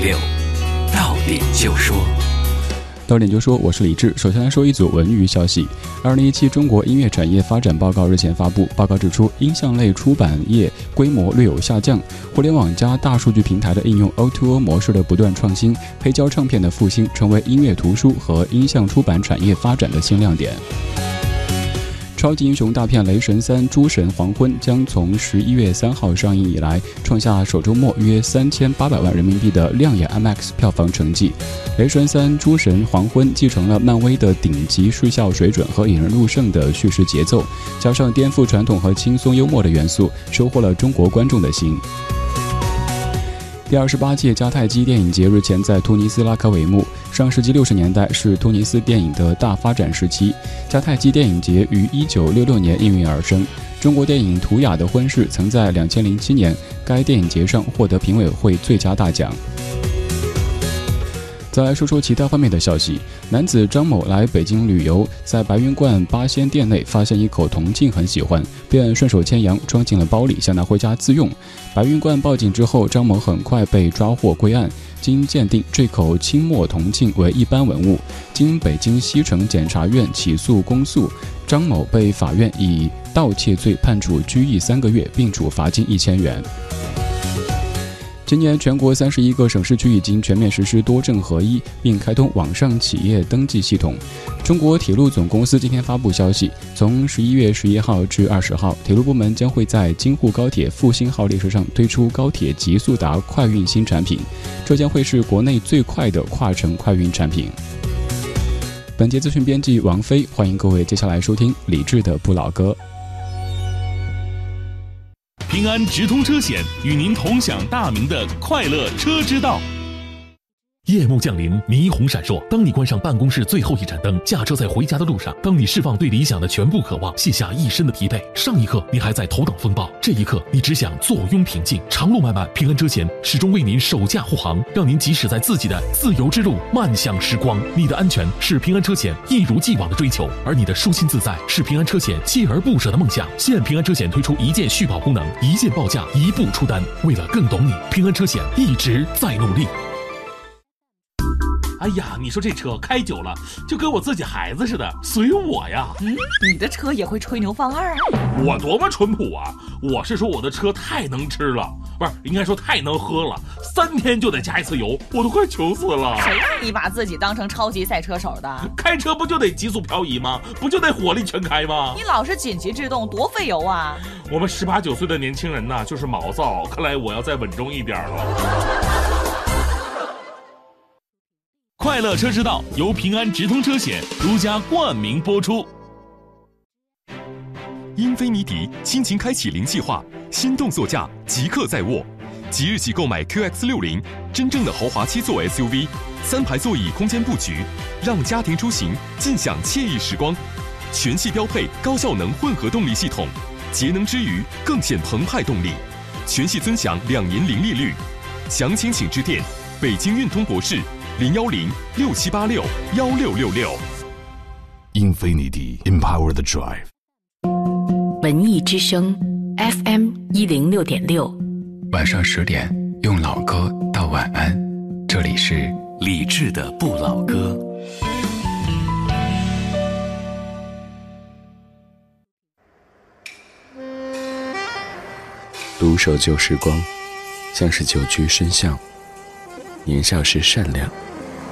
六，到点就说。到点就说，我是李志。首先来说一组文娱消息。二零一七中国音乐产业发展报告日前发布，报告指出，音像类出版业规模略有下降，互联网加大数据平台的应用，O2O 模式的不断创新，黑胶唱片的复兴，成为音乐图书和音像出版产业发展的新亮点。超级英雄大片《雷神三：诸神黄昏》将从十一月三号上映以来，创下首周末约三千八百万人民币的亮眼 IMAX 票房成绩。《雷神三：诸神黄昏》继承了漫威的顶级视效水准和引人入胜的叙事节奏，加上颠覆传统和轻松幽默的元素，收获了中国观众的心。第二十八届迦太基电影节日前在突尼斯拉开帷幕。上世纪六十年代是突尼斯电影的大发展时期，迦太基电影节于一九六六年应运而生。中国电影《图雅的婚事》曾在两千零七年该电影节上获得评委会最佳大奖。再来说说其他方面的消息。男子张某来北京旅游，在白云观八仙店内发现一口铜镜，很喜欢，便顺手牵羊装进了包里，想拿回家自用。白云观报警之后，张某很快被抓获归案。经鉴定，这口清末铜镜为一般文物。经北京西城检察院起诉公诉，张某被法院以盗窃罪判处拘役三个月，并处罚金一千元。今年，全国三十一个省市区已经全面实施多证合一，并开通网上企业登记系统。中国铁路总公司今天发布消息，从十一月十一号至二十号，铁路部门将会在京沪高铁复兴号列车上推出高铁极速达快运新产品，这将会是国内最快的跨城快运产品。本节资讯编辑王飞，欢迎各位接下来收听李志的不老歌。平安直通车险与您同享大明的快乐车之道。夜幕降临，霓虹闪烁。当你关上办公室最后一盏灯，驾车在回家的路上，当你释放对理想的全部渴望，卸下一身的疲惫，上一刻你还在头等风暴，这一刻你只想坐拥平静。长路漫漫，平安车险始终为您守驾护航，让您即使在自己的自由之路，漫向时光。你的安全是平安车险一如既往的追求，而你的舒心自在是平安车险锲而不舍的梦想。现平安车险推出一键续保功能，一键报价，一步出单。为了更懂你，平安车险一直在努力。哎呀，你说这车开久了，就跟我自己孩子似的，随我呀。嗯，你的车也会吹牛放二？我多么淳朴啊！我是说我的车太能吃了，不是应该说太能喝了，三天就得加一次油，我都快穷死了。谁让你把自己当成超级赛车手的？开车不就得急速漂移吗？不就得火力全开吗？你老是紧急制动，多费油啊！我们十八九岁的年轻人呐，就是毛躁，看来我要再稳重一点了。快乐车之道由平安直通车险独家冠名播出。英菲尼迪亲情开启零计划，心动座驾即刻在握，即日起购买 QX 六零，真正的豪华七座 SUV，三排座椅空间布局，让家庭出行尽享惬意时光。全系标配高效能混合动力系统，节能之余更显澎湃动力。全系尊享两年零利率，详情请致电北京运通博士。零幺零六七八六幺六六六，Infinity Empower the Drive。文艺之声，FM 一零六点六，晚上十点用老歌道晚安。这里是李志的不老歌。独守旧时光，像是久居深巷。年少时善良。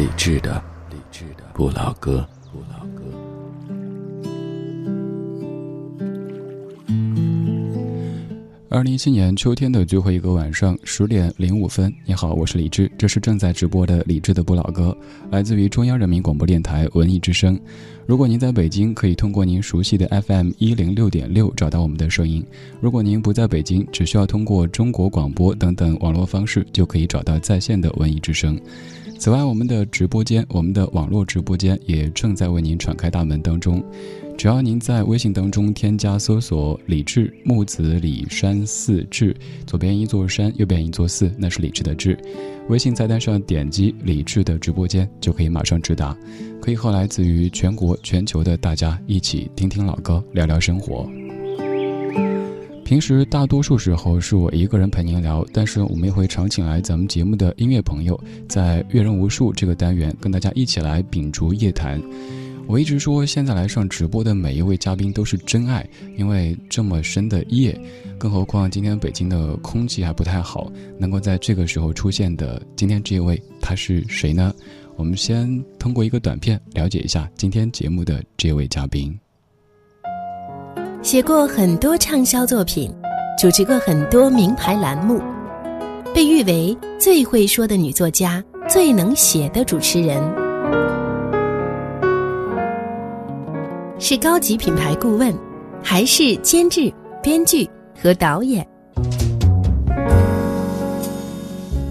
理智的，理智的不老歌，不老歌。二零一七年秋天的最后一个晚上十点零五分，你好，我是李志，这是正在直播的李志的不老歌，来自于中央人民广播电台文艺之声。如果您在北京，可以通过您熟悉的 FM 一零六点六找到我们的声音；如果您不在北京，只需要通过中国广播等等网络方式，就可以找到在线的文艺之声。此外，我们的直播间，我们的网络直播间也正在为您敞开大门当中。只要您在微信当中添加搜索“李志木子李山寺志”，左边一座山，右边一座寺，那是李志的志。微信菜单上点击李志的直播间，就可以马上直达，可以和来自于全国、全球的大家一起听听老歌，聊聊生活。平时大多数时候是我一个人陪您聊，但是我们也会常请来咱们节目的音乐朋友，在阅人无数这个单元跟大家一起来秉烛夜谈。我一直说，现在来上直播的每一位嘉宾都是真爱，因为这么深的夜，更何况今天北京的空气还不太好，能够在这个时候出现的今天这一位，他是谁呢？我们先通过一个短片了解一下今天节目的这位嘉宾。写过很多畅销作品，主持过很多名牌栏目，被誉为最会说的女作家、最能写的主持人。是高级品牌顾问，还是监制、编剧和导演？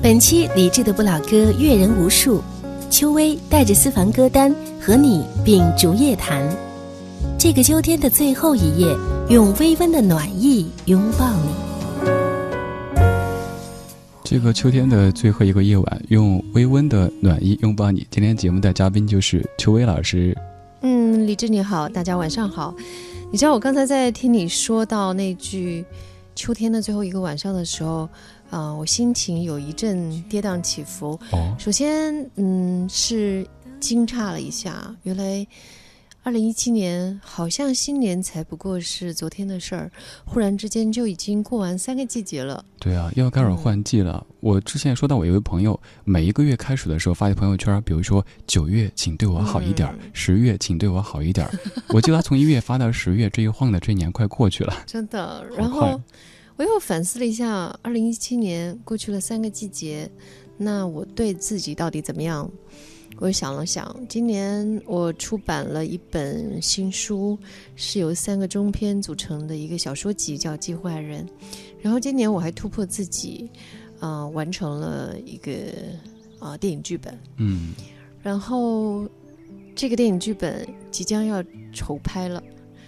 本期理智的不老歌阅人无数，秋薇带着私房歌单和你秉烛夜谈。这个秋天的最后一夜，用微温的暖意拥抱你。这个秋天的最后一个夜晚，用微温的暖意拥抱你。今天节目的嘉宾就是邱薇老师。嗯，李志你好，大家晚上好。你知道我刚才在听你说到那句“秋天的最后一个晚上”的时候，啊，我心情有一阵跌宕起伏。哦，首先，嗯，是惊诧了一下，原来。二零一七年好像新年才不过是昨天的事儿，忽然之间就已经过完三个季节了。对啊，又要开始换季了。我之前说到，我有位朋友，每一个月开始的时候发一朋友圈，比如说九月，请对我好一点；十月，请对我好一点。我记得他从一月发到十月，这一晃的这一年快过去了，真的。然后我又反思了一下，二零一七年过去了三个季节，那我对自己到底怎么样？我想了想，今年我出版了一本新书，是由三个中篇组成的一个小说集，叫《计划人》。然后今年我还突破自己，啊，完成了一个啊电影剧本。嗯。然后这个电影剧本即将要筹拍了，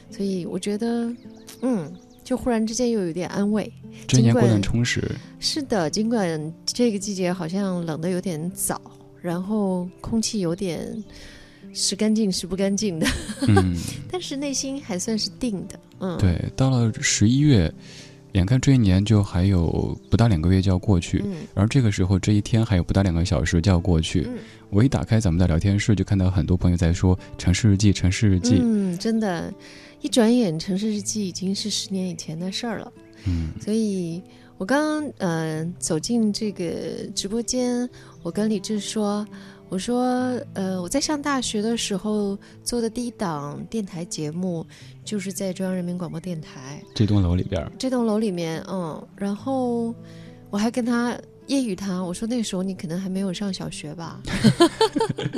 所以我觉得，嗯，就忽然之间又有点安慰。这年过得很充实。是的，尽管这个季节好像冷的有点早。然后空气有点是干净是不干净的，嗯，但是内心还算是定的，嗯，对。到了十一月，眼看这一年就还有不到两个月就要过去，嗯，然后这个时候这一天还有不到两个小时就要过去，嗯，我一打开咱们的聊天室，就看到很多朋友在说《城市日记》，《城市日记》，嗯，真的，一转眼《城市日记》已经是十年以前的事儿了，嗯，所以。我刚刚嗯走进这个直播间，我跟李志说：“我说呃我在上大学的时候做的第一档电台节目，就是在中央人民广播电台这栋楼里边。这栋楼里面，嗯，然后我还跟他揶揄他，我说那时候你可能还没有上小学吧。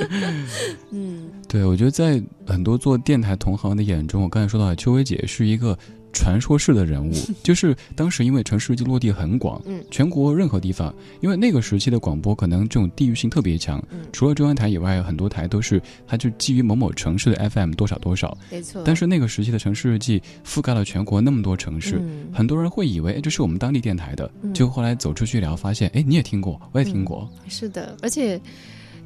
嗯，对，我觉得在很多做电台同行的眼中，我刚才说到邱薇姐是一个。传说式的人物，就是当时因为城市日记落地很广，嗯，全国任何地方，因为那个时期的广播可能这种地域性特别强，嗯，除了中央台以外，很多台都是它就基于某某城市的 FM 多少多少，没错。但是那个时期的城市日记覆盖了全国那么多城市，很多人会以为哎这是我们当地电台的，就后来走出去聊，发现哎你也听过，我也听过，是的，而且。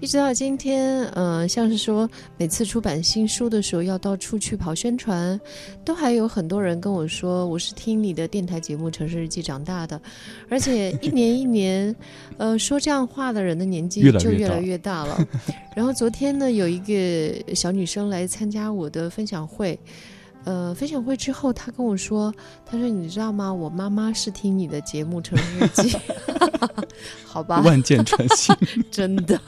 一直到今天，嗯，像是说每次出版新书的时候要到处去跑宣传，都还有很多人跟我说我是听你的电台节目《城市日记》长大的，而且一年一年，呃，说这样话的人的年纪就越来越大了。然后昨天呢，有一个小女生来参加我的分享会，呃，分享会之后，他跟我说：“他说你知道吗？我妈妈是听你的节目《成人日记》好吧？万箭穿心，真的。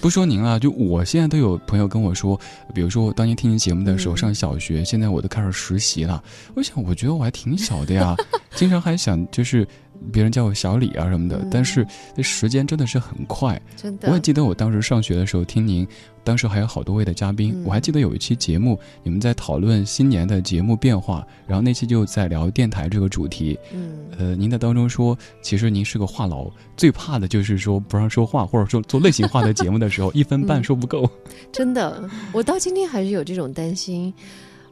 不说您了，就我现在都有朋友跟我说，比如说我当年听您节目的时候上小学，现在我都开始实习了。我想，我觉得我还挺小的呀，经常还想就是别人叫我小李啊什么的。但是那时间真的是很快，真的。我也记得我当时上学的时候听您。”当时还有好多位的嘉宾，我还记得有一期节目，你们在讨论新年的节目变化，然后那期就在聊电台这个主题。嗯，呃，您在当中说，其实您是个话痨，最怕的就是说不让说话，或者说做类型化的节目的时候，一分半说不够。真的，我到今天还是有这种担心，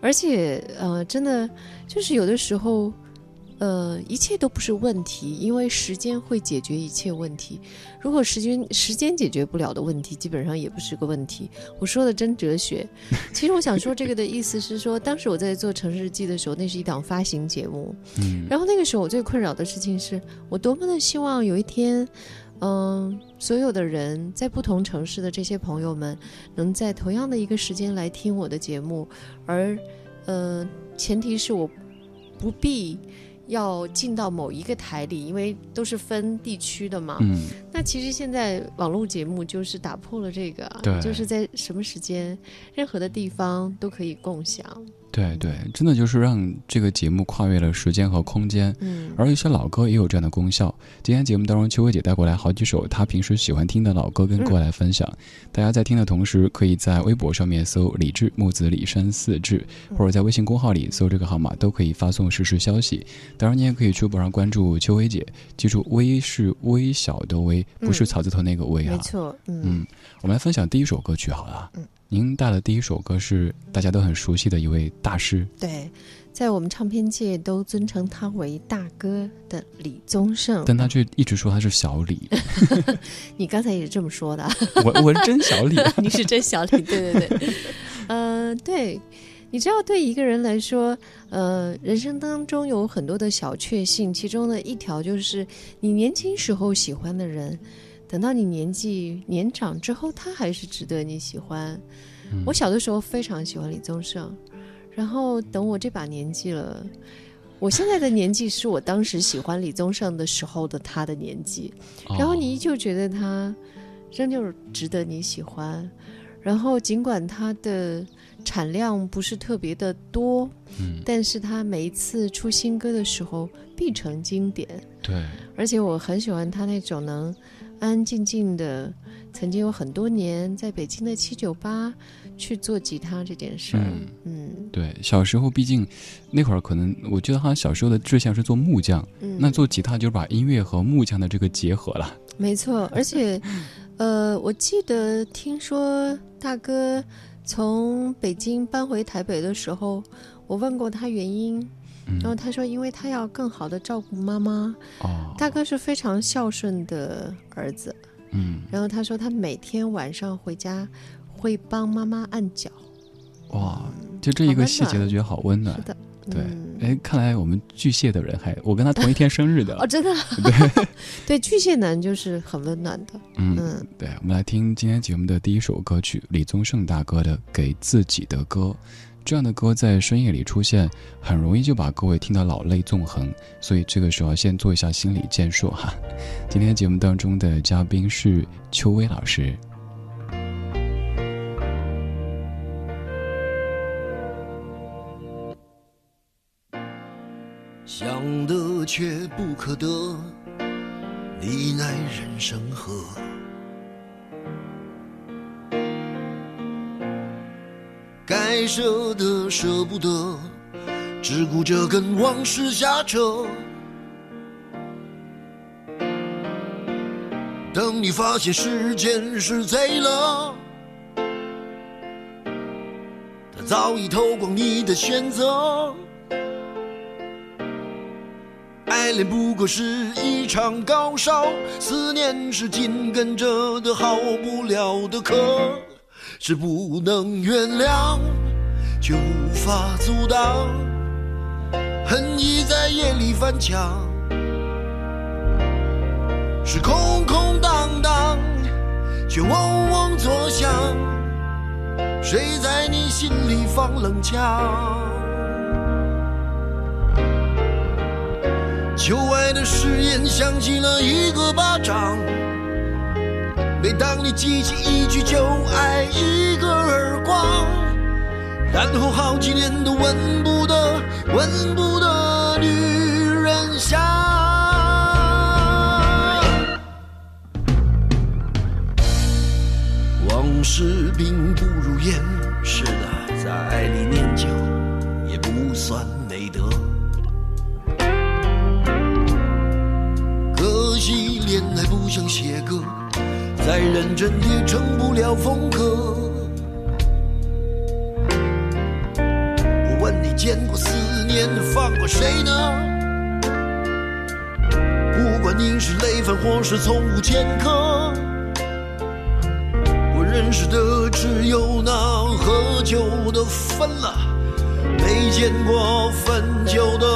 而且呃，真的就是有的时候。呃，一切都不是问题，因为时间会解决一切问题。如果时间时间解决不了的问题，基本上也不是个问题。我说的真哲学。其实我想说这个的意思是说，当时我在做《城市日记》的时候，那是一档发行节目。嗯。然后那个时候我最困扰的事情是，我多么的希望有一天，嗯，所有的人在不同城市的这些朋友们，能在同样的一个时间来听我的节目，而，呃，前提是我不必。要进到某一个台里，因为都是分地区的嘛。嗯，那其实现在网络节目就是打破了这个，就是在什么时间、任何的地方都可以共享。对对，真的就是让这个节目跨越了时间和空间，嗯，而一些老歌也有这样的功效。今天节目当中，秋薇姐带过来好几首她平时喜欢听的老歌，跟各位来分享。大家在听的同时，可以在微博上面搜“李志木子李山四志”，或者在微信公号里搜这个号码，都可以发送实时消息。当然，你也可以去微博上关注秋薇姐，记住“微”是微小的“微”，不是草字头那个“微”啊。没错，嗯，我们来分享第一首歌曲好了。嗯。您带的第一首歌是大家都很熟悉的一位大师，对，在我们唱片界都尊称他为大哥的李宗盛，但他却一直说他是小李。你刚才也是这么说的，我我是真小李，你是真小李，对对对，呃，对，你知道，对一个人来说，呃，人生当中有很多的小确幸，其中的一条就是你年轻时候喜欢的人。等到你年纪年长之后，他还是值得你喜欢。我小的时候非常喜欢李宗盛，然后等我这把年纪了，我现在的年纪是我当时喜欢李宗盛的时候的他的年纪，然后你依旧觉得他仍旧值得你喜欢。然后尽管他的产量不是特别的多，嗯，但是他每一次出新歌的时候必成经典。对，而且我很喜欢他那种能。安安静静的，曾经有很多年在北京的七九八去做吉他这件事儿。嗯，对，小时候毕竟那会儿可能，我觉得他小时候的志向是做木匠。嗯，那做吉他就是把音乐和木匠的这个结合了。没错，而且，呃，我记得听说大哥从北京搬回台北的时候，我问过他原因。然后他说，因为他要更好的照顾妈妈。哦，大哥是非常孝顺的儿子。嗯，然后他说，他每天晚上回家会帮妈妈按脚。哇，就这一个细节都觉得好温暖。是的，对。哎，看来我们巨蟹的人还，我跟他同一天生日的。哦，真的。对 对，巨蟹男就是很温暖的。嗯嗯，对，我们来听今天节目的第一首歌曲，李宗盛大哥的《给自己的歌》。这样的歌在深夜里出现，很容易就把各位听得老泪纵横，所以这个时候先做一下心理建设哈。今天节目当中的嘉宾是邱薇老师。想得却不可得，你奈人生何？舍的舍不得，只顾着跟往事瞎扯。等你发现时间是贼了，他早已偷光你的选择。爱恋不过是一场高烧，思念是紧跟着的好不了的咳。是不能原谅，却无法阻挡恨意在夜里翻墙是空空荡荡却嗡嗡作响谁在你心里放冷枪旧爱的誓言响起了一个巴掌每当你记起一句就挨一个耳光然后好几年都闻不得、闻不得女人香。往事并不如烟，是的，在爱里念旧也不算美德。可惜恋爱不像写歌。再认真也成不了风格。见过思念放过谁呢？不管你是累犯或是从无前科，我认识的只有那喝酒的分了，没见过分酒的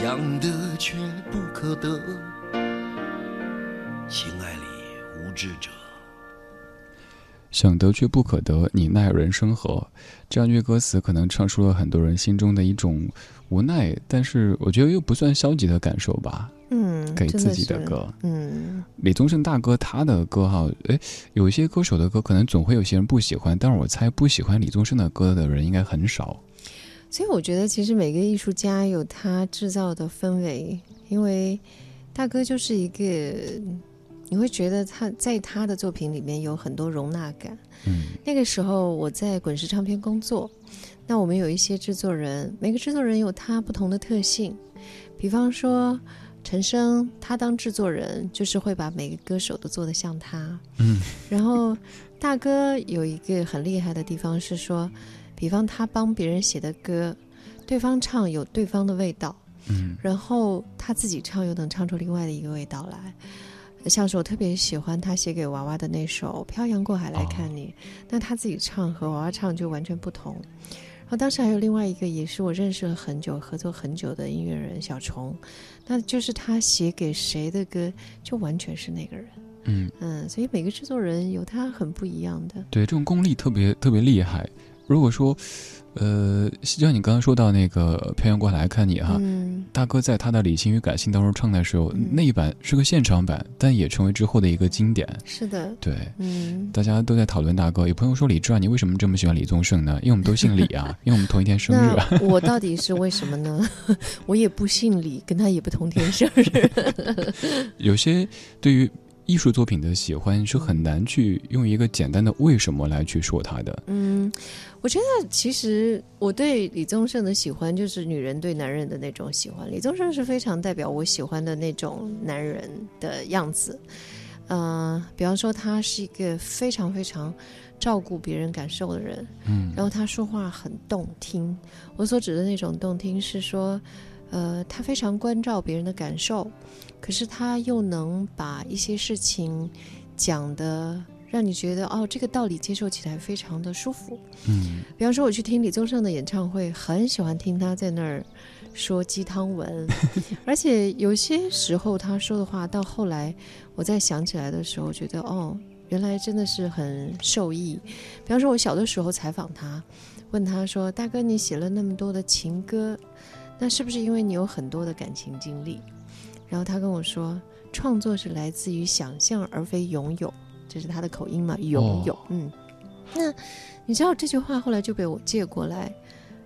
想得却不可得，情爱里无知者。想得却不可得，你奈人生何？这样一句歌词，可能唱出了很多人心中的一种无奈，但是我觉得又不算消极的感受吧。嗯，给自己的歌，嗯，李宗盛大哥他的歌哈，哎，有一些歌手的歌可能总会有些人不喜欢，但是我猜不喜欢李宗盛的歌的人应该很少。所以我觉得其实每个艺术家有他制造的氛围，因为大哥就是一个，你会觉得他在他的作品里面有很多容纳感。嗯，那个时候我在滚石唱片工作，那我们有一些制作人，每个制作人有他不同的特性，比方说。陈升他当制作人，就是会把每个歌手都做得像他。嗯，然后大哥有一个很厉害的地方是说，比方他帮别人写的歌，对方唱有对方的味道，嗯，然后他自己唱又能唱出另外的一个味道来。像是我特别喜欢他写给娃娃的那首《漂洋过海来看你》，那他自己唱和娃娃唱就完全不同。然后当时还有另外一个也是我认识了很久、合作很久的音乐人小虫。那就是他写给谁的歌，就完全是那个人。嗯嗯，所以每个制作人有他很不一样的。对，这种功力特别特别厉害。如果说，呃，就像你刚刚说到那个《漂洋过海来看你》哈，大哥在他的《理性与感性》当中唱的时候，那一版是个现场版，但也成为之后的一个经典。是的，对，嗯，大家都在讨论大哥。有朋友说李志啊，你为什么这么喜欢李宗盛呢？因为我们都姓李啊，因为我们同一天生日。我到底是为什么呢？我也不姓李，跟他也不同天生日。有些对于。艺术作品的喜欢是很难去用一个简单的为什么来去说它的。嗯，我觉得其实我对李宗盛的喜欢就是女人对男人的那种喜欢。李宗盛是非常代表我喜欢的那种男人的样子。嗯，比方说他是一个非常非常照顾别人感受的人。嗯，然后他说话很动听。我所指的那种动听是说，呃，他非常关照别人的感受。可是他又能把一些事情讲的让你觉得哦，这个道理接受起来非常的舒服。嗯，比方说我去听李宗盛的演唱会，很喜欢听他在那儿说鸡汤文，而且有些时候他说的话，到后来我再想起来的时候，觉得哦，原来真的是很受益。比方说，我小的时候采访他，问他说：“大哥，你写了那么多的情歌，那是不是因为你有很多的感情经历？”然后他跟我说：“创作是来自于想象，而非拥有。”这是他的口音嘛？拥有，嗯。那你知道这句话后来就被我借过来。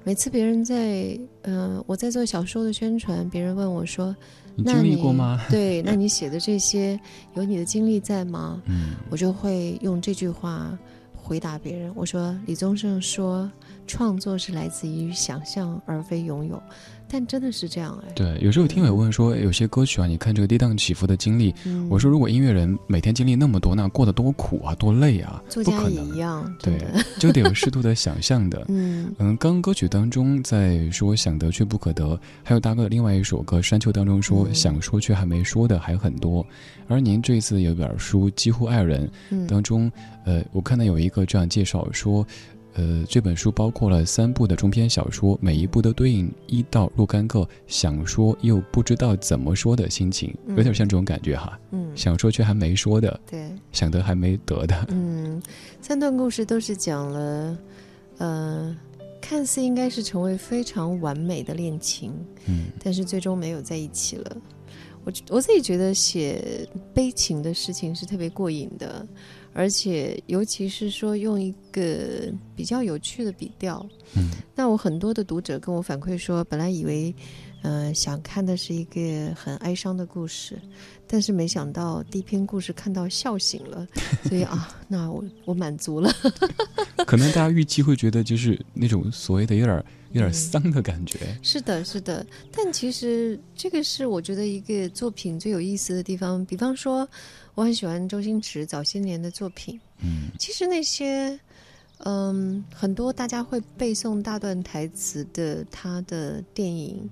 每次别人在，嗯，我在做小说的宣传，别人问我说：“你经历过吗？”对，那你写的这些有你的经历在吗？嗯，我就会用这句话回答别人。我说：“李宗盛说，创作是来自于想象，而非拥有。”但真的是这样哎，对，有时候听友问说，有些歌曲啊，你看这个跌宕起伏的经历，我说如果音乐人每天经历那么多，那过得多苦啊，多累啊，作家也一样，对，就得有适度的想象的。嗯。嗯，刚歌曲当中在说想得却不可得，还有大哥的另外一首歌《山丘》当中说想说却还没说的还很多，而您这次有本书《几乎爱人》当中，呃，我看到有一个这样介绍说。呃，这本书包括了三部的中篇小说，每一部都对应一到若干个想说又不知道怎么说的心情，有点像这种感觉哈。嗯，想说却还没说的，对，想得还没得的。嗯，三段故事都是讲了，呃，看似应该是成为非常完美的恋情，嗯，但是最终没有在一起了。我我自己觉得写悲情的事情是特别过瘾的。而且，尤其是说用一个比较有趣的笔调，嗯，那我很多的读者跟我反馈说，本来以为，呃，想看的是一个很哀伤的故事，但是没想到第一篇故事看到笑醒了，所以啊，那我我满足了。可能大家预期会觉得就是那种所谓的有点有点丧的感觉。是的，是的，但其实这个是我觉得一个作品最有意思的地方，比方说。我很喜欢周星驰早些年的作品，嗯，其实那些，嗯，很多大家会背诵大段台词的他的电影，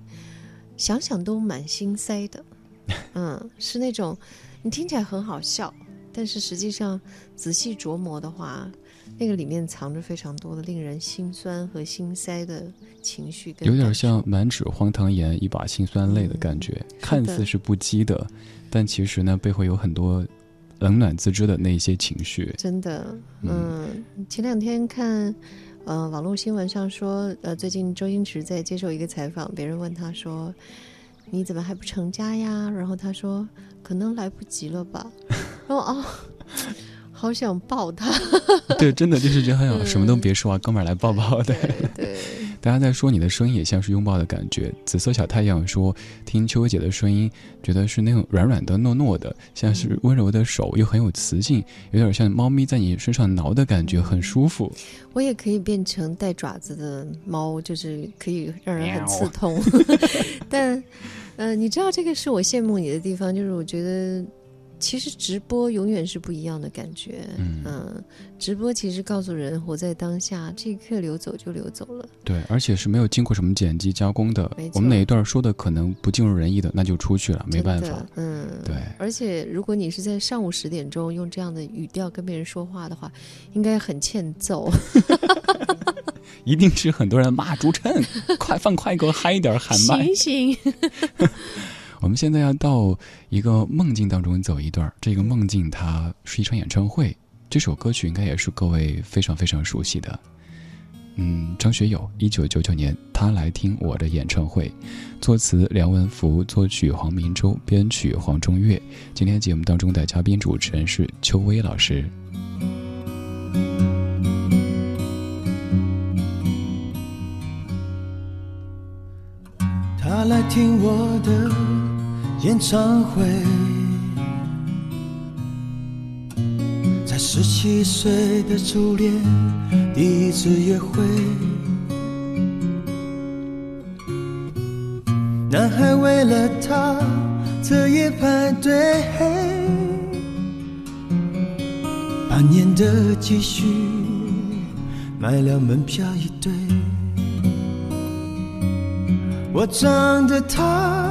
想想都蛮心塞的，嗯，是那种你听起来很好笑，但是实际上仔细琢磨的话，那个里面藏着非常多的令人心酸和心塞的情绪，有点像满纸荒唐言，一把辛酸泪的感觉，看似是不羁的。但其实呢，背后有很多冷暖自知的那一些情绪。真的，嗯，前两天看，呃，网络新闻上说，呃，最近周星驰在接受一个采访，别人问他说：“你怎么还不成家呀？”然后他说：“可能来不及了吧。”然后哦，好想抱他。对，真的就是觉得想，什么都别说啊，哥们儿来抱抱的。对。大家在说你的声音也像是拥抱的感觉。紫色小太阳说，听秋薇姐的声音，觉得是那种软软的、糯糯的，像是温柔的手，又很有磁性，有点像猫咪在你身上挠的感觉，很舒服。我也可以变成带爪子的猫，就是可以让人很刺痛。但，呃，你知道这个是我羡慕你的地方，就是我觉得。其实直播永远是不一样的感觉，嗯，直播其实告诉人活在当下，这一刻流走就流走了。对，而且是没有经过什么剪辑加工的。我们哪一段说的可能不尽如人意的，那就出去了，没办法。嗯，对。而且如果你是在上午十点钟用这样的语调跟别人说话的话，应该很欠揍。一定是很多人骂朱晨，快放快歌，嗨一点，喊麦。醒醒。我们现在要到一个梦境当中走一段，这个梦境它是一场演唱会，这首歌曲应该也是各位非常非常熟悉的。嗯，张学友，一九九九年他来听我的演唱会，作词梁文福，作曲黄明洲，编曲黄中岳。今天节目当中的嘉宾主持人是邱薇老师。他来听我的。演唱会，在十七岁的初恋，第一次约会。男孩为了她彻夜排队，半年的积蓄买了门票一对。我唱得他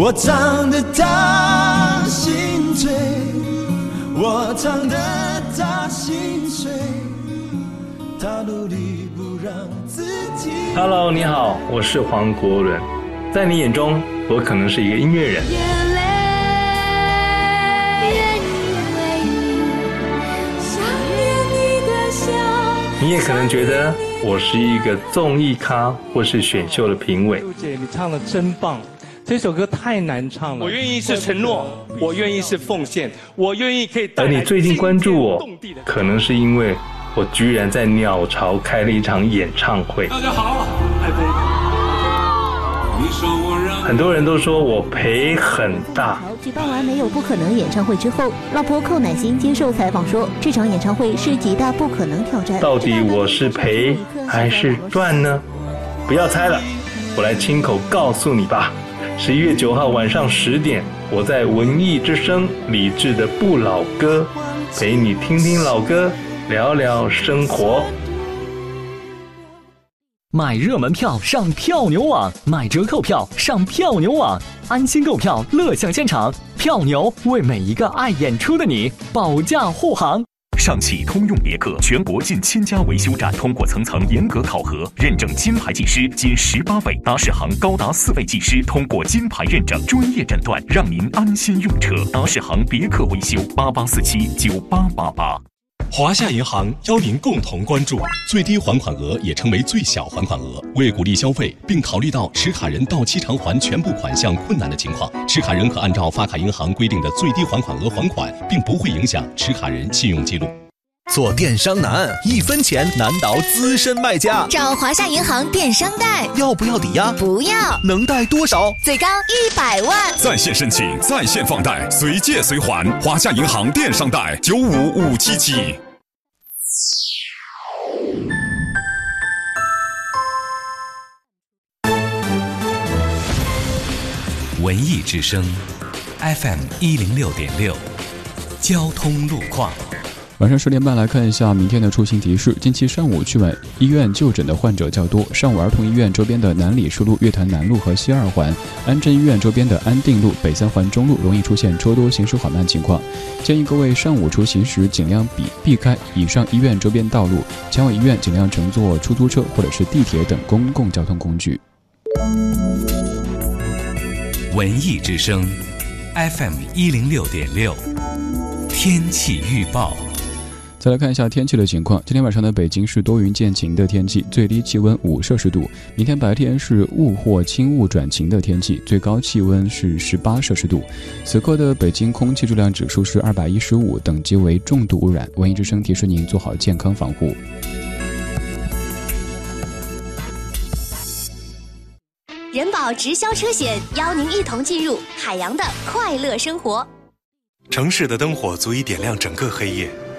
我唱得他心醉，我唱得他心碎，他努力不让自己。Hello，你好，我是黄国伦。在你眼中，我可能是一个音乐人，你也可能觉得我是一个综艺咖或是选秀的评委。陆姐，你唱的真棒，这首歌太难唱了。我愿意是承诺，我愿意是奉献，我愿意可以带而你最近关注我可能是因为我居然在鸟巢开了一场演唱会。大家好。很多人都说我赔很大，举办完没有不可能演唱会之后，老婆寇乃馨接受采访说，这场演唱会是极大不可能挑战。到底我是赔还是赚呢？不要猜了，我来亲口告诉你吧。十一月九号晚上十点，我在文艺之声李志的不老歌，陪你听听老歌，聊聊生活。买热门票上票牛网，买折扣票上票牛网，安心购票，乐享现场。票牛为每一个爱演出的你保驾护航。上汽通用别克全国近千家维修站通过层层严格考核，认证金牌技师仅十八位，达世行高达四位技师通过金牌认证，专业诊断，让您安心用车。达世行别克维修八八四七九八八八。华夏银行邀您共同关注最低还款额，也称为最小还款额。为鼓励消费，并考虑到持卡人到期偿还全部款项困难的情况，持卡人可按照发卡银行规定的最低还款额还款，并不会影响持卡人信用记录。做电商难，一分钱难倒资深卖家。找华夏银行电商贷，要不要抵押？不要。能贷多少？最高一百万。在线申请，在线放贷，随借随还。华夏银行电商贷，九五五七七。文艺之声，FM 一零六点六，交通路况。晚上十点半来看一下明天的出行提示。近期上午去往医院就诊的患者较多，上午儿童医院周边的南礼士路、月坛南路和西二环，安贞医院周边的安定路、北三环中路容易出现车多、行驶缓慢情况。建议各位上午出行时尽量避避开以上医院周边道路，前往医院尽量乘坐出租车或者是地铁等公共交通工具。文艺之声，FM 一零六点六，天气预报。再来看一下天气的情况。今天晚上的北京是多云见晴的天气，最低气温五摄氏度。明天白天是雾或轻雾转晴的天气，最高气温是十八摄氏度。此刻的北京空气质量指数是二百一十五，等级为重度污染。文艺之声提示您做好健康防护。人保直销车险邀您一同进入海洋的快乐生活。城市的灯火足以点亮整个黑夜。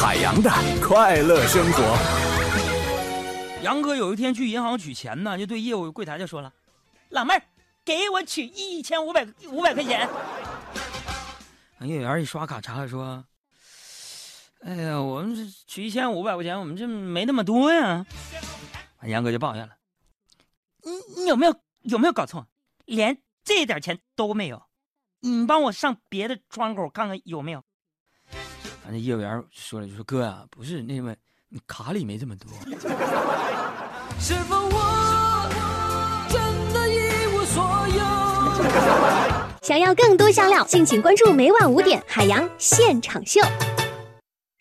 海洋的快乐生活。杨哥有一天去银行取钱呢，就对业务柜台就说了：“老妹儿，给我取一千五百五百块钱。”业务员一刷卡查说：“哎呀，我们这取一千五百块钱，我们这没那么多呀。”杨哥就抱怨了：“你你有没有有没有搞错？连这点钱都没有？你帮我上别的窗口看看有没有。”那业务员说了，就说哥呀，不是那么，你卡里没这么多。是否我真的一无所有？想要更多香料，敬请关注每晚五点海洋现场秀。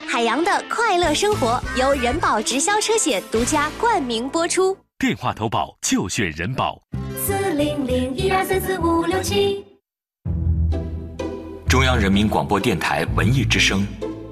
海洋的快乐生活由人保直销车险独家冠名播出。电话投保就选人保。四零零一二三四五六七。中央人民广播电台文艺之声。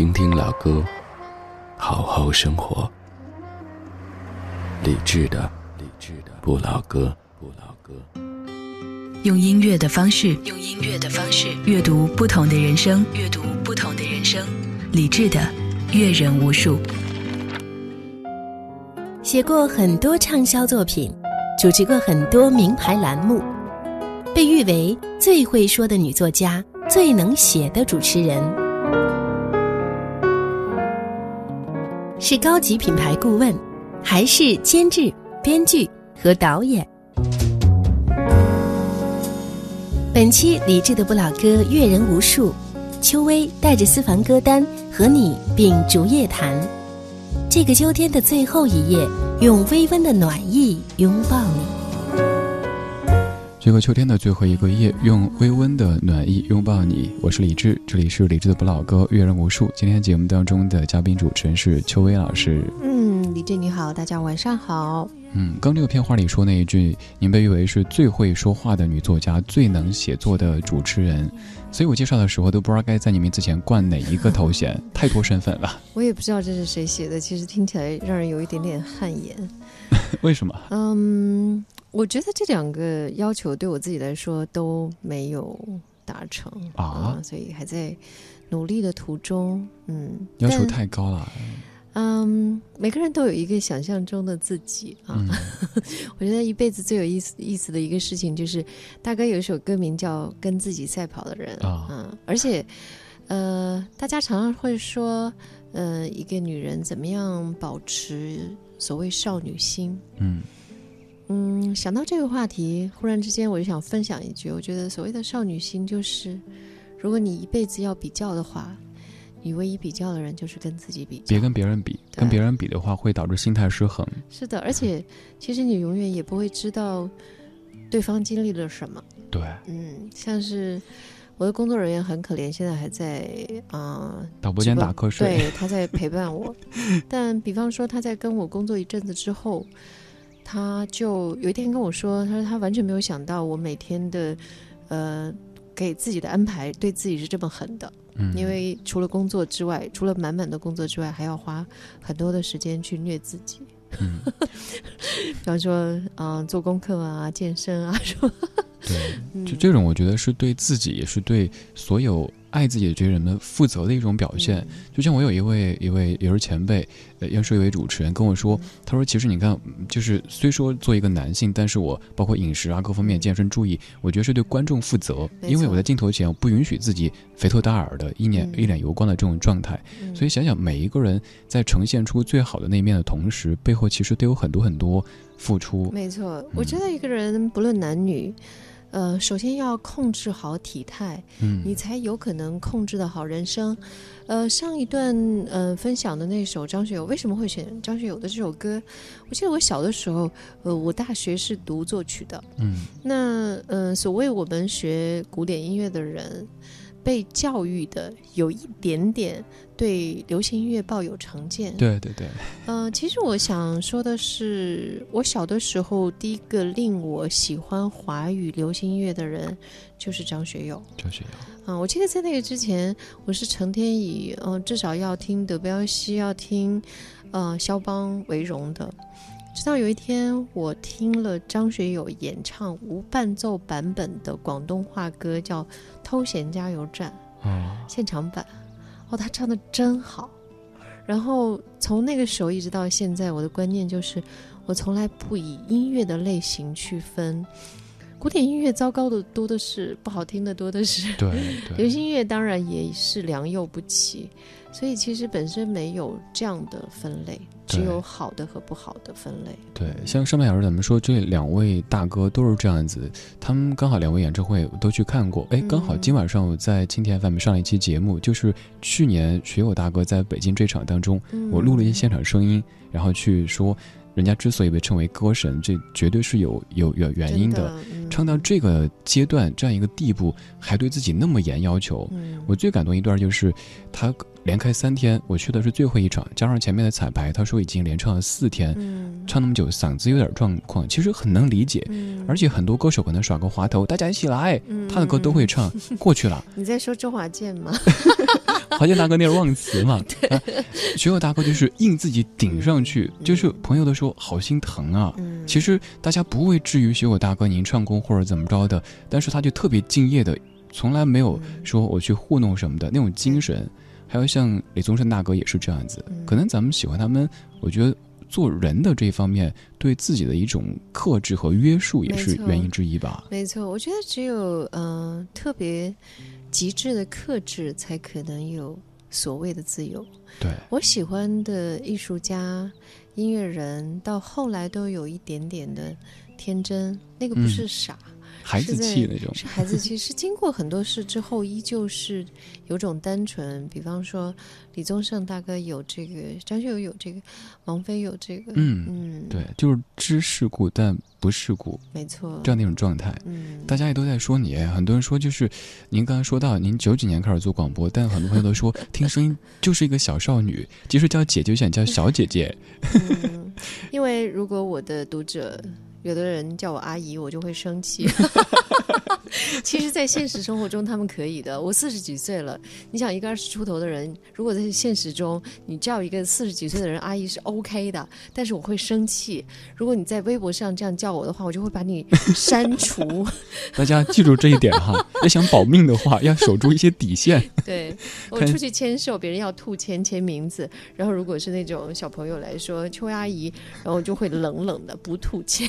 听听老歌，好好生活。理智的，理智的不老歌，不老歌。用音乐的方式，用音乐的方式阅读不同的人生，阅读不同的人生。理智的，阅人无数。写过很多畅销作品，主持过很多名牌栏目，被誉为最会说的女作家，最能写的主持人。是高级品牌顾问，还是监制、编剧和导演？本期理智的不老歌阅人无数，秋薇带着私房歌单和你秉烛夜谈。这个秋天的最后一夜，用微温的暖意拥抱你。这个秋天的最后一个夜，用微温的暖意拥抱你。我是李志，这里是李志的不老歌，阅人无数。今天节目当中的嘉宾主持人是邱薇老师。嗯，李志你好，大家晚上好。嗯，刚这个片花里说那一句，您被誉为是最会说话的女作家，最能写作的主持人，所以我介绍的时候都不知道该在你名字前冠哪一个头衔，太多身份了。我也不知道这是谁写的，其实听起来让人有一点点汗颜。为什么？嗯。我觉得这两个要求对我自己来说都没有达成啊，所以还在努力的途中。嗯，要求太高了。嗯，每个人都有一个想象中的自己啊。我觉得一辈子最有意思意思的一个事情，就是大哥有一首歌名叫《跟自己赛跑的人》啊，嗯而且呃，大家常常会说，呃，一个女人怎么样保持所谓少女心？嗯嗯，想到这个话题，忽然之间我就想分享一句，我觉得所谓的少女心，就是如果你一辈子要比较的话。你唯一比较的人就是跟自己比，别跟别人比，跟别人比的话会导致心态失衡。是的，而且其实你永远也不会知道对方经历了什么。对，嗯，像是我的工作人员很可怜，现在还在啊导播间打瞌睡，对，他在陪伴我。但比方说他在跟我工作一阵子之后，他就有一天跟我说，他说他完全没有想到我每天的呃给自己的安排对自己是这么狠的。因为除了工作之外，除了满满的工作之外，还要花很多的时间去虐自己。嗯，比方说啊，做功课啊，健身啊，什么。对，就这种，我觉得是对自己，也是对所有。爱自己的这些人们负责的一种表现，就像我有一位一位也是前辈，呃，也是一位主持人跟我说，他说其实你看，就是虽说做一个男性，但是我包括饮食啊各方面健身注意，我觉得是对观众负责，因为我在镜头前我不允许自己肥头大耳的一脸一脸油光的这种状态，所以想想每一个人在呈现出最好的那一面的同时，背后其实都有很多很多付出。没错，我觉得一个人不论男女。呃，首先要控制好体态，嗯，你才有可能控制的好人生。呃，上一段呃分享的那首张学友，为什么会选张学友的这首歌？我记得我小的时候，呃，我大学是读作曲的，嗯，那呃，所谓我们学古典音乐的人。被教育的有一点点对流行音乐抱有成见。对对对。嗯，其实我想说的是，我小的时候第一个令我喜欢华语流行音乐的人就是张学友。张学友。嗯，我记得在那个之前，我是成天以嗯至少要听德彪西、要听呃肖邦为荣的。直到有一天，我听了张学友演唱无伴奏版本的广东话歌，叫《偷闲加油站》现场版。哦，他唱的真好。然后从那个时候一直到现在，我的观念就是，我从来不以音乐的类型区分。古典音乐糟糕的多的是，不好听的多的是。对，流行音乐当然也是良莠不齐，所以其实本身没有这样的分类，只有好的和不好的分类。对，像上半小时咱们说这两位大哥都是这样子，他们刚好两位演唱会都去看过，哎，刚好今晚上我在青田 FM 上了一期节目，就是去年学友大哥在北京这场当中，我录了一些现场声音，然后去说。人家之所以被称为歌神，这绝对是有有有原因的。唱到这个阶段，这样一个地步，还对自己那么严要求。我最感动一段就是，他连开三天，我去的是最后一场，加上前面的彩排，他说已经连唱了四天，唱那么久，嗓子有点状况，其实很能理解。而且很多歌手可能耍个滑头，大家一起来，他的歌都会唱 过去了。你在说周华健吗？华健大哥那是忘词嘛？学友大哥就是硬自己顶上去，就是朋友都说好心疼啊。其实大家不会至于学友大哥您唱功或者怎么着的，但是他就特别敬业的，从来没有说我去糊弄什么的那种精神。还有像李宗盛大哥也是这样子，可能咱们喜欢他们，我觉得做人的这一方面对自己的一种克制和约束也是原因之一吧。没错，我觉得只有嗯特别。极致的克制，才可能有所谓的自由。对我喜欢的艺术家、音乐人，到后来都有一点点的天真，那个不是傻。孩子气那种是孩子气，是经过很多事之后，依旧是有种单纯。比方说，李宗盛大哥有这个，张学友有这个，王菲有这个，嗯嗯，对，就是知世故但不世故，没错，这样的一种状态。嗯，大家也都在说你，很多人说就是您刚才说到您九几年开始做广播，但很多朋友都说 听声音就是一个小少女，即使叫姐就想叫小姐姐。因为如果我的读者。有的人叫我阿姨，我就会生气。其实，在现实生活中，他们可以的。我四十几岁了，你想一个二十出头的人，如果在现实中你叫一个四十几岁的人阿姨是 OK 的，但是我会生气。如果你在微博上这样叫我的话，我就会把你删除。大家记住这一点哈，要想保命的话，要守住一些底线。对我出去签售，别人要吐签签名字，然后如果是那种小朋友来说邱阿姨，然后就会冷冷的不吐签。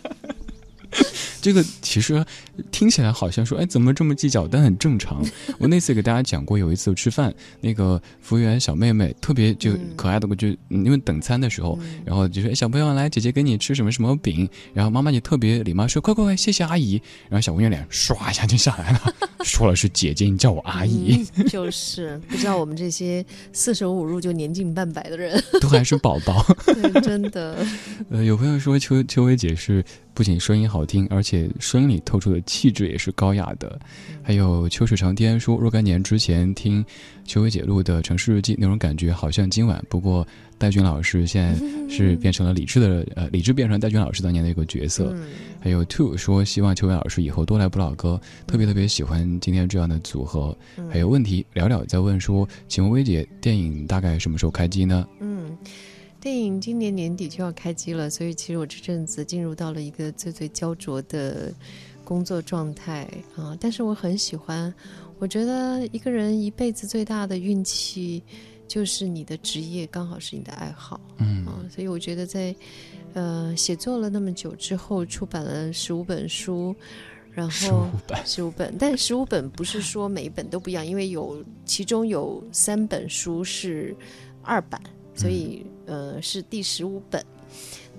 这个其实听起来好像说，哎，怎么这么计较？但很正常。我那次给大家讲过，有一次吃饭，那个服务员小妹妹特别就可爱的，就因为等餐的时候，然后就说：“小朋友来，姐姐给你吃什么什么饼。”然后妈妈就特别礼貌说：“快快快，谢谢阿姨。”然后小姑娘脸唰一下就下来了，说了是姐姐，你叫我阿姨。就是不知道我们这些四舍五入就年近半百的人，都还是宝宝。对，真的。呃，有朋友说秋秋薇姐是。不仅声音好听，而且声音里透出的气质也是高雅的。还有秋水长天说，若干年之前听秋薇姐录的《城市日记》，那种感觉好像今晚。不过戴军老师现在是 变成了李智的，呃，李智变成戴军老师当年的一个角色。还有 Two 说，希望秋薇老师以后多来不老歌，特别特别喜欢今天这样的组合。还有问题聊聊在问说，请问薇姐，电影大概什么时候开机呢？嗯。电影今年年底就要开机了，所以其实我这阵子进入到了一个最最焦灼的工作状态啊！但是我很喜欢，我觉得一个人一辈子最大的运气就是你的职业刚好是你的爱好，嗯啊，所以我觉得在呃写作了那么久之后，出版了十五本书，然后十五本，十五本，但十五本不是说每一本都不一样，因为有其中有三本书是二版。所以，呃，是第十五本，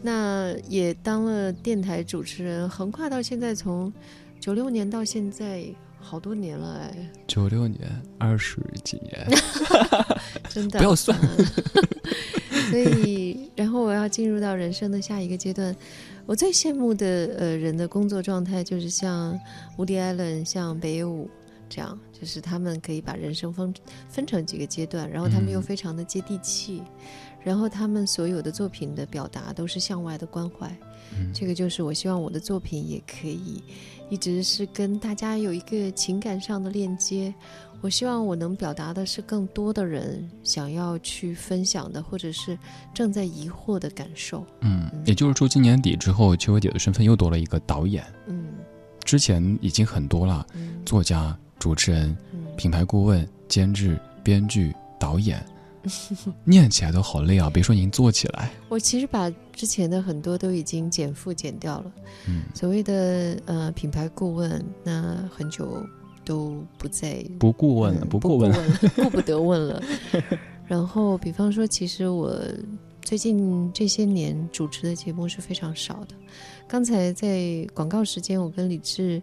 那也当了电台主持人，横跨到现在，从九六年到现在，好多年了哎。九六年，二十几年，真的不要算。所以，然后我要进入到人生的下一个阶段，我最羡慕的呃人的工作状态，就是像伍迪·艾伦、像北野武这样。就是他们可以把人生分分成几个阶段，然后他们又非常的接地气，然后他们所有的作品的表达都是向外的关怀，这个就是我希望我的作品也可以一直是跟大家有一个情感上的链接。我希望我能表达的是更多的人想要去分享的，或者是正在疑惑的感受。嗯，也就是说，今年底之后，邱伟姐的身份又多了一个导演。嗯，之前已经很多了，作家。主持人、品牌顾问、监制、编剧、导演，念起来都好累啊！别说您做起来，我其实把之前的很多都已经减负减掉了。嗯，所谓的呃品牌顾问，那很久都不再不顾问了，不顾问了，顾不得问了。然后，比方说，其实我最近这些年主持的节目是非常少的。刚才在广告时间，我跟李志。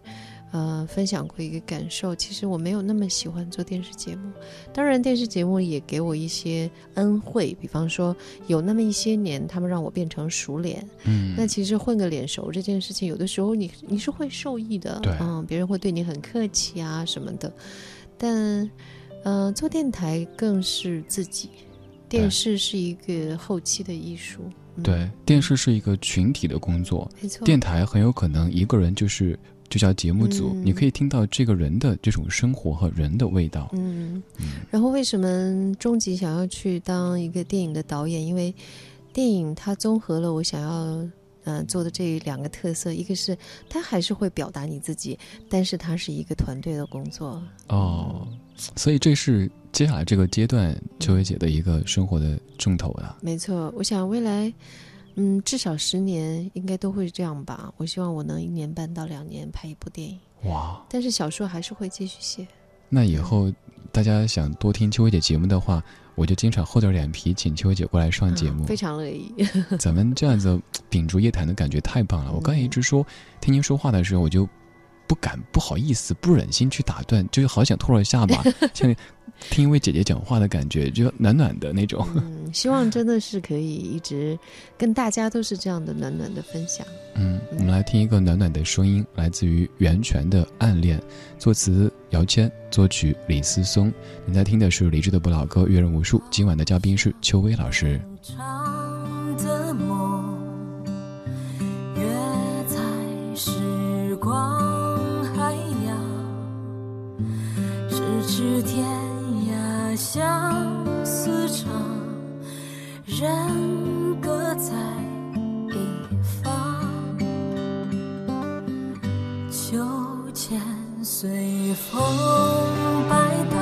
呃，分享过一个感受，其实我没有那么喜欢做电视节目。当然，电视节目也给我一些恩惠，比方说有那么一些年，他们让我变成熟脸。嗯，那其实混个脸熟这件事情，有的时候你你是会受益的。对，嗯，别人会对你很客气啊什么的。但，呃，做电台更是自己，电视是一个后期的艺术。对，电视是一个群体的工作，没错。电台很有可能一个人就是。就叫节目组，你可以听到这个人的这种生活和人的味道。嗯，然后为什么终极想要去当一个电影的导演？因为电影它综合了我想要嗯做的这两个特色，一个是他还是会表达你自己，但是它是一个团队的工作。哦，所以这是接下来这个阶段秋薇姐的一个生活的重头啊。没错，我想未来。嗯，至少十年应该都会这样吧。我希望我能一年半到两年拍一部电影。哇！但是小说还是会继续写。那以后大家想多听秋薇姐节目的话，我就经常厚着脸皮请秋薇姐过来上节目。非常乐意。咱们这样子 秉烛夜谈的感觉太棒了。我刚才一直说听您说话的时候，我就不敢、不好意思、不忍心去打断，就是好想拖了下巴，像。听一位姐姐讲话的感觉就暖暖的那种。嗯希望真的是可以一直跟大家都是这样的暖暖的分享。嗯我们来听一个暖暖的声音来自于袁泉的暗恋作词姚谦作曲李思松。你在听的是李志的不老歌阅人无数今晚的嘉宾是邱薇老师。的梦在时光海洋咫尺天相思长，人各在一方。秋千随风摆荡，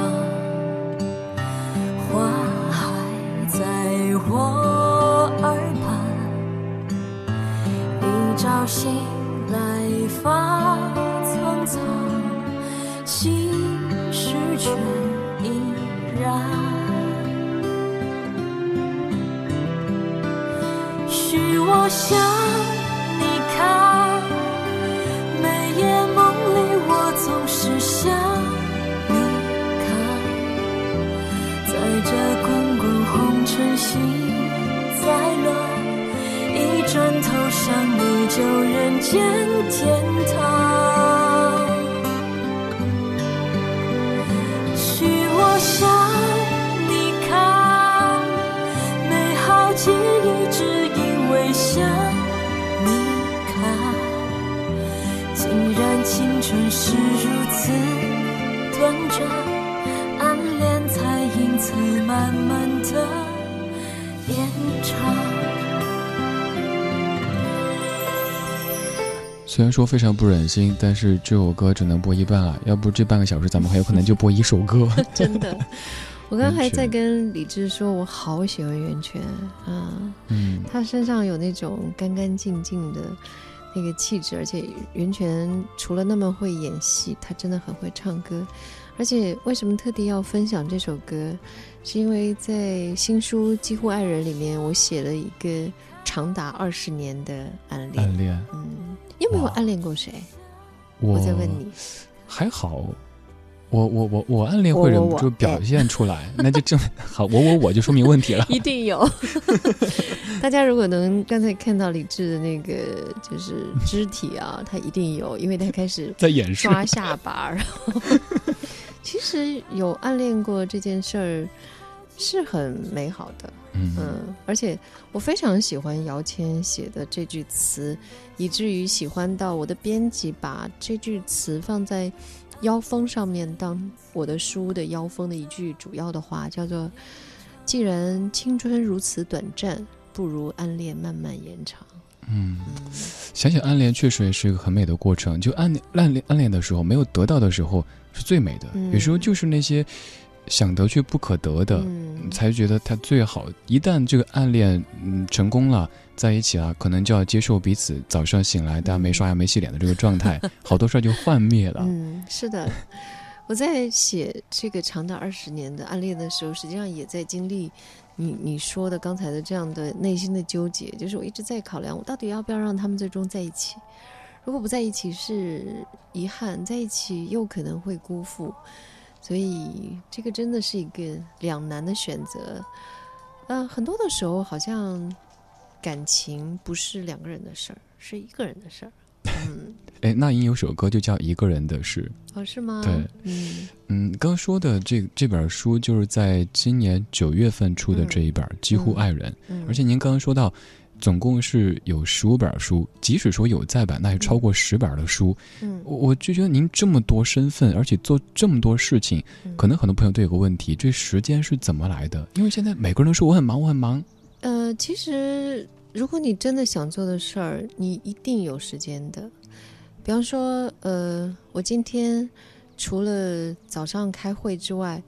花还在我耳畔，一朝醒来发苍苍，心事全然。许我向你看，每夜梦里我总是想你看，在这滚滚红尘心再乱，一转头想你就人间天堂。想你看，竟然青春是如此短暂，暗恋才因此慢慢的延长。虽然说非常不忍心，但是这首歌只能播一半了，要不这半个小时咱们很有可能就播一首歌。真的，我刚刚还在跟李志说，我好喜欢袁泉啊，嗯，他身上有那种干干净净的那个气质，而且袁泉除了那么会演戏，他真的很会唱歌。而且为什么特地要分享这首歌，是因为在新书《几乎爱人》里面，我写了一个长达二十年的暗恋。暗恋，嗯，你有没有暗恋过谁？我在问你，还好。我我我我暗恋会忍不住表现出来，那就证明好，我我我就说明问题了。一定有。大家如果能刚才看到李志的那个就是肢体啊，他一定有，因为他开始 在演示刷下巴，然后其实有暗恋过这件事儿是很美好的，嗯嗯，而且我非常喜欢姚谦写的这句词，以至于喜欢到我的编辑把这句词放在。腰封上面当我的书的腰封的一句主要的话，叫做“既然青春如此短暂，不如暗恋慢慢延长。”嗯，想想暗恋确实也是一个很美的过程。就暗恋暗恋暗恋的时候，没有得到的时候是最美的。有时候就是那些想得却不可得的，才觉得它最好。一旦这个暗恋嗯成功了。在一起啊，可能就要接受彼此早上醒来大家没刷牙没洗脸的这个状态，好多事儿就幻灭了。嗯，是的，我在写这个长达二十年的暗恋的时候，实际上也在经历你你说的刚才的这样的内心的纠结，就是我一直在考量，我到底要不要让他们最终在一起？如果不在一起是遗憾，在一起又可能会辜负，所以这个真的是一个两难的选择。嗯，很多的时候好像。感情不是两个人的事儿，是一个人的事儿。嗯，哎，那英有首歌就叫《一个人的事》。哦，是吗？对，嗯嗯，刚说的这这本书就是在今年九月份出的这一本《几乎爱人》，而且您刚刚说到，总共是有十五本书，即使说有再版，那也超过十本的书。嗯，我我就觉得您这么多身份，而且做这么多事情，可能很多朋友都有个问题：这时间是怎么来的？因为现在每个人都说我很忙，我很忙。呃，其实如果你真的想做的事儿，你一定有时间的。比方说，呃，我今天除了早上开会之外，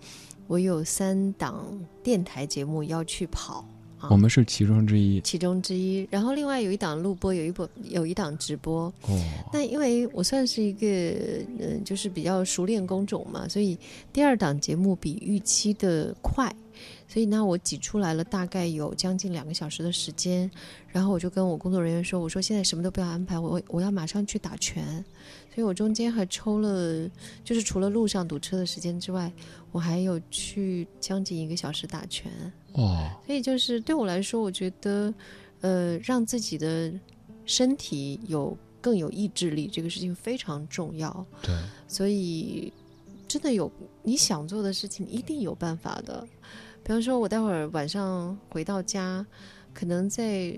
我有三档电台节目要去跑。我们是其中之一，其中之一。然后另外有一档录播，有一播有一档直播。哦。那因为我算是一个嗯，就是比较熟练工种嘛，所以第二档节目比预期的快。所以呢，我挤出来了大概有将近两个小时的时间，然后我就跟我工作人员说：“我说现在什么都不要安排，我我要马上去打拳。”所以我中间还抽了，就是除了路上堵车的时间之外，我还有去将近一个小时打拳。哦，所以就是对我来说，我觉得，呃，让自己的身体有更有意志力，这个事情非常重要。对，所以真的有你想做的事情，一定有办法的。比方说，我待会儿晚上回到家，可能在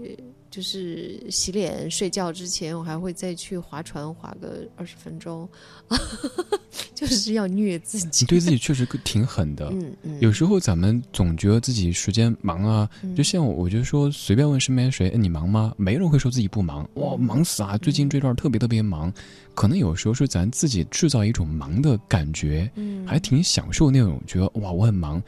就是洗脸睡觉之前，我还会再去划船划个二十分钟，就是要虐自己。你对自己确实挺狠的。嗯嗯。有时候咱们总觉得自己时间忙啊，嗯就像我就说随便问身边谁，哎你忙吗？没人会说自己不忙。哇，忙死啊！最近这段特别特别忙，可能有时候是咱自己制造一种忙的感觉，嗯还挺享受那种觉得哇我很忙。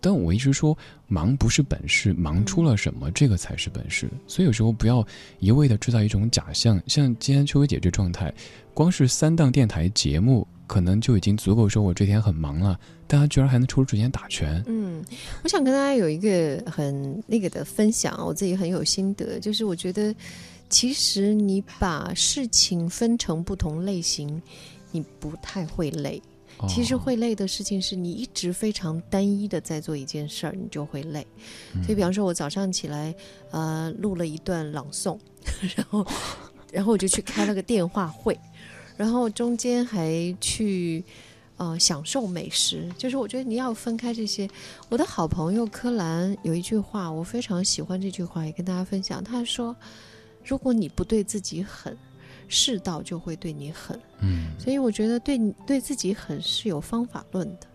但我一直说，忙不是本事，忙出了什么，这个才是本事。所以有时候不要一味的制造一种假象，像今天秋薇姐这状态，光是三档电台节目，可能就已经足够说我这天很忙了。但她居然还能抽出时间打拳，嗯，我想跟大家有一个很那个的分享，我自己很有心得，就是我觉得其实你把事情分成不同类型，你不太会累。其实会累的事情是你一直非常单一的在做一件事儿，你就会累。所以，比方说，我早上起来，呃，录了一段朗诵，然后，然后我就去开了个电话会，然后中间还去呃享受美食。就是我觉得你要分开这些。我的好朋友柯蓝有一句话，我非常喜欢这句话，也跟大家分享。他说：“如果你不对自己狠。”世道就会对你狠，嗯，所以我觉得对你对自己狠是有方法论的。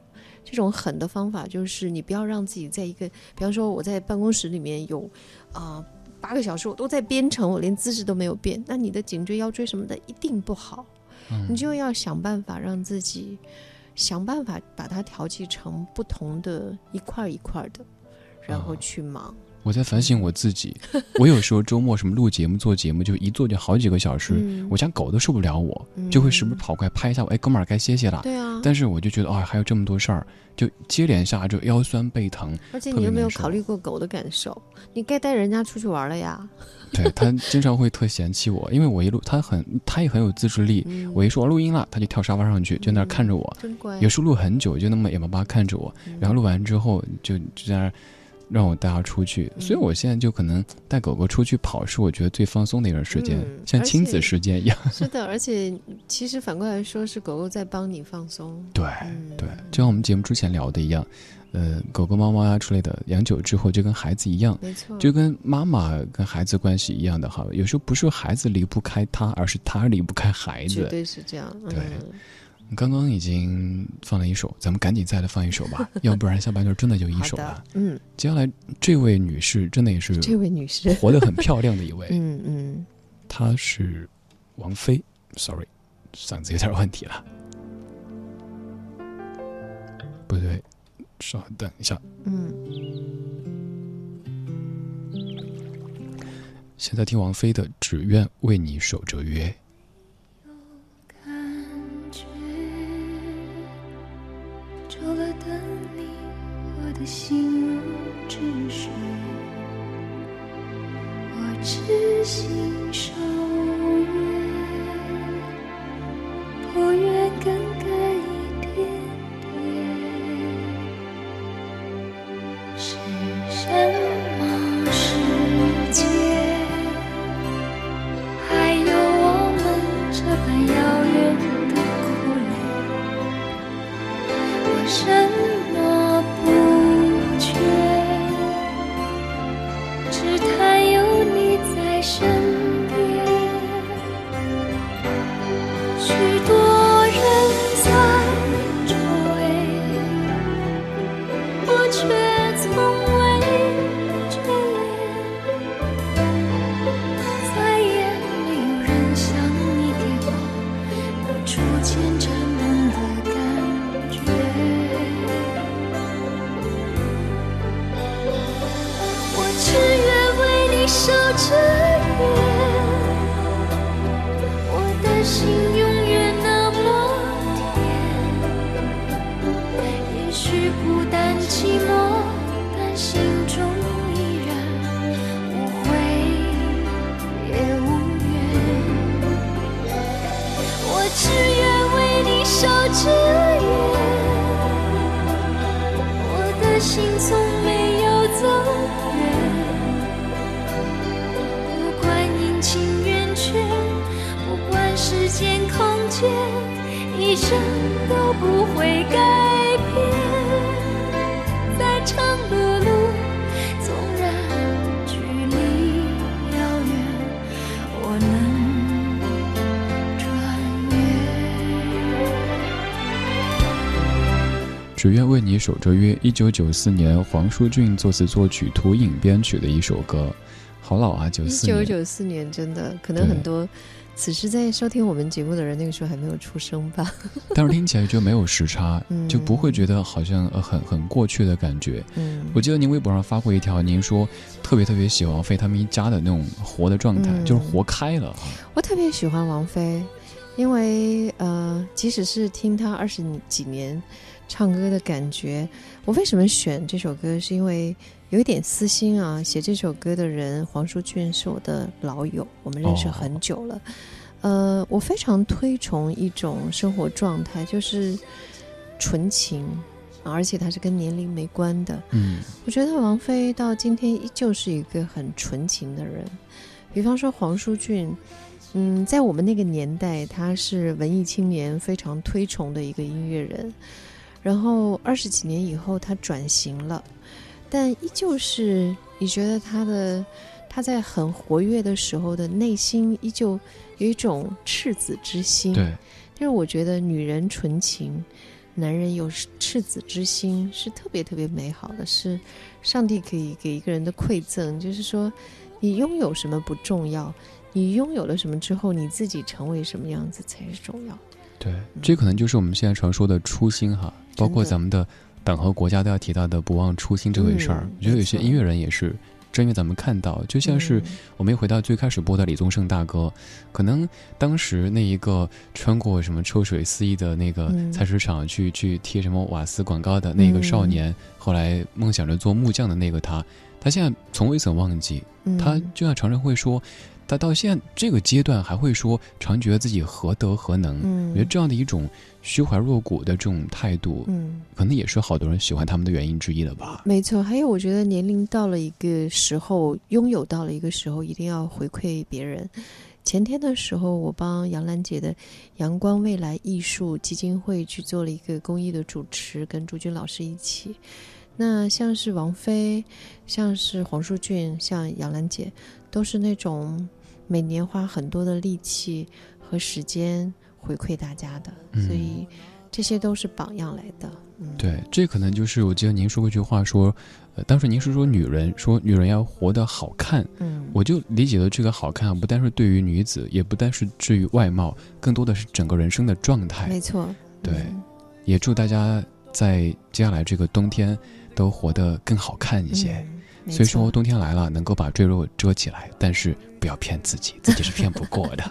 这种狠的方法就是你不要让自己在一个，比方说我在办公室里面有啊、呃、八个小时我都在编程，我连姿势都没有变，那你的颈椎、腰椎什么的一定不好。嗯、你就要想办法让自己想办法把它调剂成不同的一块一块的，然后去忙。哦我在反省我自己，我有时候周末什么录节目、做节目，就一做就好几个小时，嗯、我家狗都受不了我，嗯、就会时不时跑过来拍一下我，哎，哥们儿该歇歇了。对啊。但是我就觉得，哦，还有这么多事儿，就接连下就腰酸背疼。而且你有没有考虑过狗的感受？你该带人家出去玩了呀。对他经常会特嫌弃我，因为我一录他很他也很有自制力，嗯、我一说我录音了，他就跳沙发上去，就那儿看着我。真乖。有时候录很久，就那么眼巴巴看着我，然后录完之后就就在那儿。让我带它出去，所以我现在就可能带狗狗出去跑，是我觉得最放松的一段时间，嗯、像亲子时间一样。是的，而且其实反过来说，是狗狗在帮你放松。对、嗯、对，就像我们节目之前聊的一样，呃，狗狗、猫猫呀之类的，养久之后就跟孩子一样，没错，就跟妈妈跟孩子关系一样的哈。有时候不是孩子离不开他，而是他离不开孩子。绝对是这样。对。嗯刚刚已经放了一首，咱们赶紧再来放一首吧，要不然下半段真的就一首了。嗯，接下来这位女士真的也是这位女士活得很漂亮的一位。嗯嗯，她是王菲，sorry，嗓子有点问题了。不对，稍等一下。嗯，现在听王菲的《只愿为你守着约》。心如止水。我痴心守约，不愿更改生都不会改变。再长的路，纵然距离遥远，我能穿越。只愿为你守着约。一九九四年，黄舒骏作词作曲，涂影编曲的一首歌。好老啊，九四年。一九九四年，真的可能很多此时在收听我们节目的人，那个时候还没有出生吧？但是听起来就没有时差，就不会觉得好像很很过去的感觉。嗯，我记得您微博上发过一条，您说特别特别喜欢王菲他们一家的那种活的状态，就是活开了。我特别喜欢王菲，因为呃，即使是听她二十几年。唱歌的感觉，我为什么选这首歌？是因为有一点私心啊。写这首歌的人黄舒骏是我的老友，我们认识很久了。呃，我非常推崇一种生活状态，就是纯情，而且它是跟年龄没关的。嗯，我觉得王菲到今天依旧是一个很纯情的人。比方说黄舒骏，嗯，在我们那个年代，他是文艺青年非常推崇的一个音乐人。然后二十几年以后，他转型了，但依旧是你觉得他的他在很活跃的时候的内心依旧有一种赤子之心。对，就是我觉得女人纯情，男人有赤子之心是特别特别美好的，是上帝可以给一个人的馈赠。就是说，你拥有什么不重要，你拥有了什么之后，你自己成为什么样子才是重要的。对，这可能就是我们现在常说的初心哈。包括咱们的党和国家都要提到的“不忘初心”这回事儿，我觉得有些音乐人也是，正因为咱们看到，就像是我们又回到最开始播的李宗盛大哥，可能当时那一个穿过什么抽水四溢的那个菜市场去去贴什么瓦斯广告的那个少年，后来梦想着做木匠的那个他，他现在从未曾忘记，他就像常常会说。他到现在这个阶段还会说，常觉得自己何德何能？嗯，我觉得这样的一种虚怀若谷的这种态度，嗯，可能也是好多人喜欢他们的原因之一了吧。没错，还有我觉得年龄到了一个时候，拥有到了一个时候，一定要回馈别人。前天的时候，我帮杨澜姐的阳光未来艺术基金会去做了一个公益的主持，跟朱军老师一起。那像是王菲，像是黄淑俊，像杨澜姐。都是那种每年花很多的力气和时间回馈大家的，所以这些都是榜样来的。对，这可能就是我记得您说过一句话，说，呃，当时您是说女人说女人要活得好看，嗯，我就理解了这个好看，不单是对于女子，也不单是至于外貌，更多的是整个人生的状态。没错，对，也祝大家在接下来这个冬天都活得更好看一些。虽说冬天来了，能够把赘肉遮起来，但是不要骗自己，自己是骗不过的。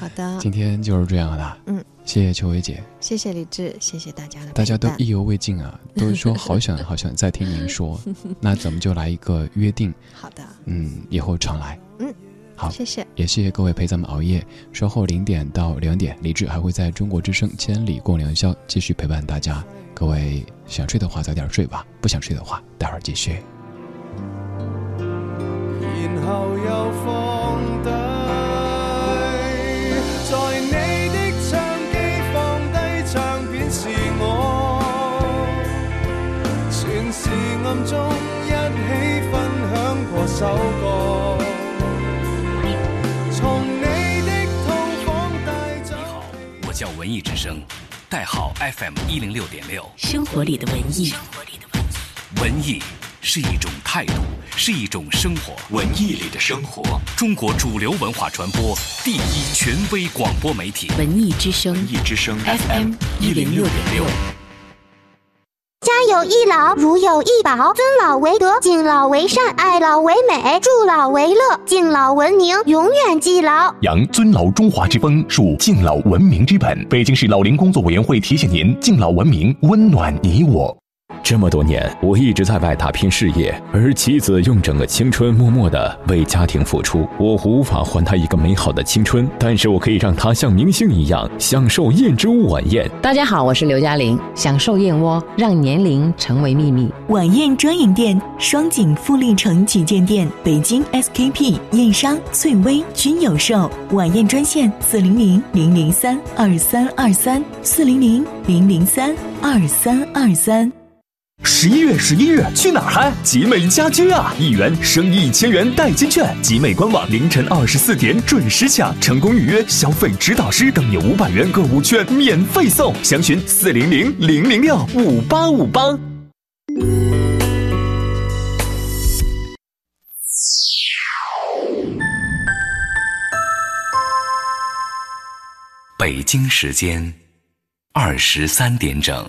好的，今天就是这样的。嗯，谢谢秋薇姐，谢谢李志，谢谢大家的。大家都意犹未尽啊，都说好想好想再听您说，那咱们就来一个约定。好的，嗯，以后常来。嗯，好，谢谢，也谢谢各位陪咱们熬夜。稍后零点到两点，李志还会在中国之声《千里共良宵》继续陪伴大家。各位想睡的话早点睡吧，不想睡的话待会儿继续。然后又放低，在你的唱机放低唱片是我，全是暗中一起分享过首歌。从你的套房带走。你好，我叫文艺之声，代号 FM 一零六点六。生活里的文艺，生活里的文艺，文艺。是一种态度，是一种生活。文艺里的生活，中国主流文化传播第一权威广播媒体。文艺之声，文艺之声 FM 一零六点六。家有一老，如有一宝，尊老为德，敬老为善，爱老为美，助老为乐，敬老文明，永远记牢。扬尊老中华之风，树敬老文明之本。北京市老龄工作委员会提醒您：敬老文明，温暖你我。这么多年，我一直在外打拼事业，而妻子用整个青春默默的为家庭付出。我无法还她一个美好的青春，但是我可以让她像明星一样享受燕之屋晚宴。大家好，我是刘嘉玲，享受燕窝，让年龄成为秘密。晚宴专营店，双井富力城旗舰店，北京 SKP、燕商、翠微均有售。晚宴专线：四零零零零三二三二三，四零零零零三二三二三。十一月十一日去哪儿嗨？集美家居啊！一元升一千元代金券，集美官网凌晨二十四点准时抢，成功预约消费指导师更有五百元购物券免费送。详询四零零零零六五八五八。北京时间二十三点整。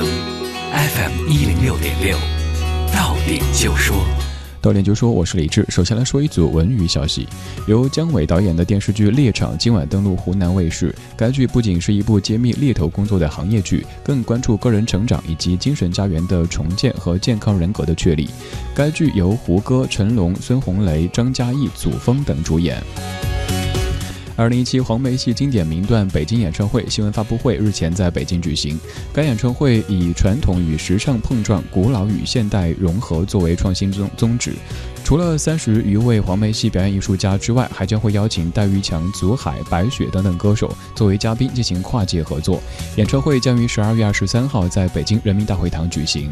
，FM 一零六点六，到点就说。到点就说，我是李志。首先来说一组文娱消息，由姜伟导演的电视剧《猎场》今晚登陆湖南卫视。该剧不仅是一部揭秘猎头工作的行业剧，更关注个人成长以及精神家园的重建和健康人格的确立。该剧由胡歌、成龙、孙红雷、张嘉译、祖峰等主演。二零一七黄梅戏经典名段北京演唱会新闻发布会日前在北京举行。该演唱会以传统与时尚碰撞、古老与现代融合作为创新宗宗旨。除了三十余位黄梅戏表演艺术家之外，还将会邀请戴玉强、祖海、白雪等等歌手作为嘉宾进行跨界合作。演唱会将于十二月二十三号在北京人民大会堂举行。